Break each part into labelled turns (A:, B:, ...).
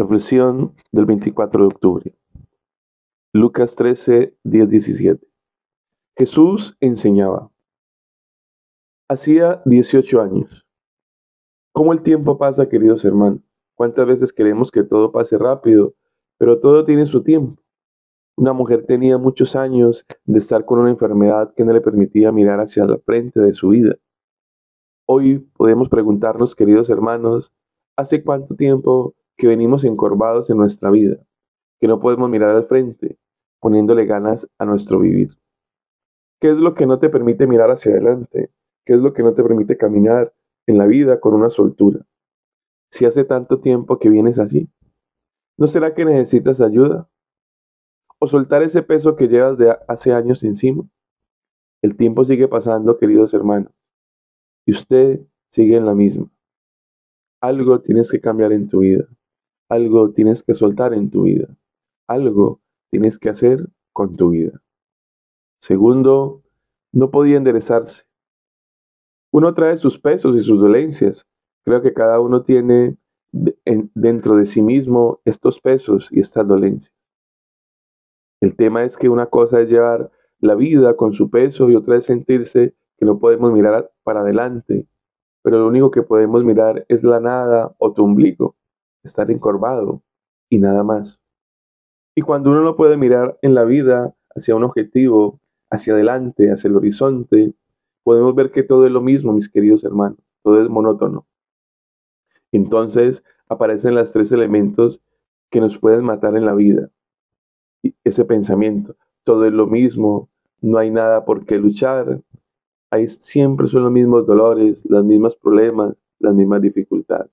A: Reflexión del 24 de octubre. Lucas 13, 10, 17. Jesús enseñaba. Hacía 18 años. ¿Cómo el tiempo pasa, queridos hermanos? ¿Cuántas veces queremos que todo pase rápido, pero todo tiene su tiempo? Una mujer tenía muchos años de estar con una enfermedad que no le permitía mirar hacia la frente de su vida. Hoy podemos preguntarnos, queridos hermanos, ¿hace cuánto tiempo que venimos encorvados en nuestra vida, que no podemos mirar al frente, poniéndole ganas a nuestro vivir. ¿Qué es lo que no te permite mirar hacia adelante? ¿Qué es lo que no te permite caminar en la vida con una soltura? Si hace tanto tiempo que vienes así, ¿no será que necesitas ayuda? ¿O soltar ese peso que llevas de hace años encima? El tiempo sigue pasando, queridos hermanos, y usted sigue en la misma. Algo tienes que cambiar en tu vida. Algo tienes que soltar en tu vida. Algo tienes que hacer con tu vida. Segundo, no podía enderezarse. Uno trae sus pesos y sus dolencias. Creo que cada uno tiene dentro de sí mismo estos pesos y estas dolencias. El tema es que una cosa es llevar la vida con su peso y otra es sentirse que no podemos mirar para adelante, pero lo único que podemos mirar es la nada o tu ombligo estar encorvado y nada más. Y cuando uno no puede mirar en la vida hacia un objetivo, hacia adelante, hacia el horizonte, podemos ver que todo es lo mismo, mis queridos hermanos, todo es monótono. Entonces aparecen los tres elementos que nos pueden matar en la vida. ese pensamiento, todo es lo mismo, no hay nada por qué luchar, hay, siempre son los mismos dolores, los mismos problemas, las mismas dificultades.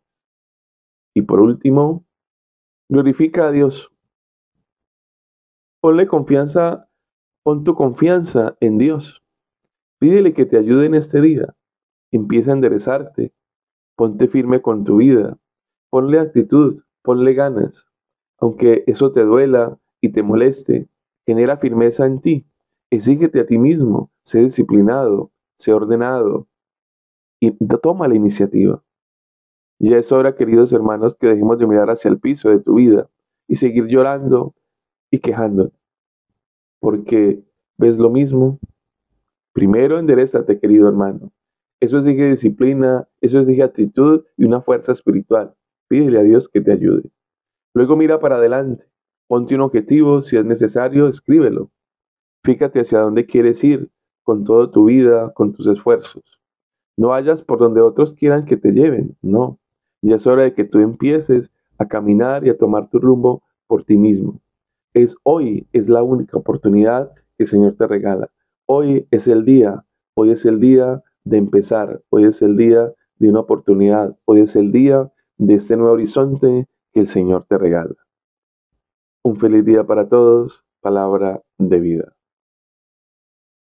A: Y por último, glorifica a Dios. Ponle confianza, pon tu confianza en Dios. Pídele que te ayude en este día. Empieza a enderezarte. Ponte firme con tu vida. Ponle actitud, ponle ganas. Aunque eso te duela y te moleste, genera firmeza en ti. Exígete a ti mismo. Sé disciplinado, sé ordenado y toma la iniciativa. Ya es hora, queridos hermanos, que dejemos de mirar hacia el piso de tu vida y seguir llorando y quejándote. Porque ves lo mismo. Primero enderezate, querido hermano. Eso exige disciplina, eso exige actitud y una fuerza espiritual. Pídele a Dios que te ayude. Luego mira para adelante. Ponte un objetivo, si es necesario, escríbelo. Fíjate hacia dónde quieres ir con toda tu vida, con tus esfuerzos. No vayas por donde otros quieran que te lleven, no. Ya es hora de que tú empieces a caminar y a tomar tu rumbo por ti mismo. Es hoy, es la única oportunidad que el Señor te regala. Hoy es el día, hoy es el día de empezar, hoy es el día de una oportunidad, hoy es el día de este nuevo horizonte que el Señor te regala. Un feliz día para todos, palabra de vida.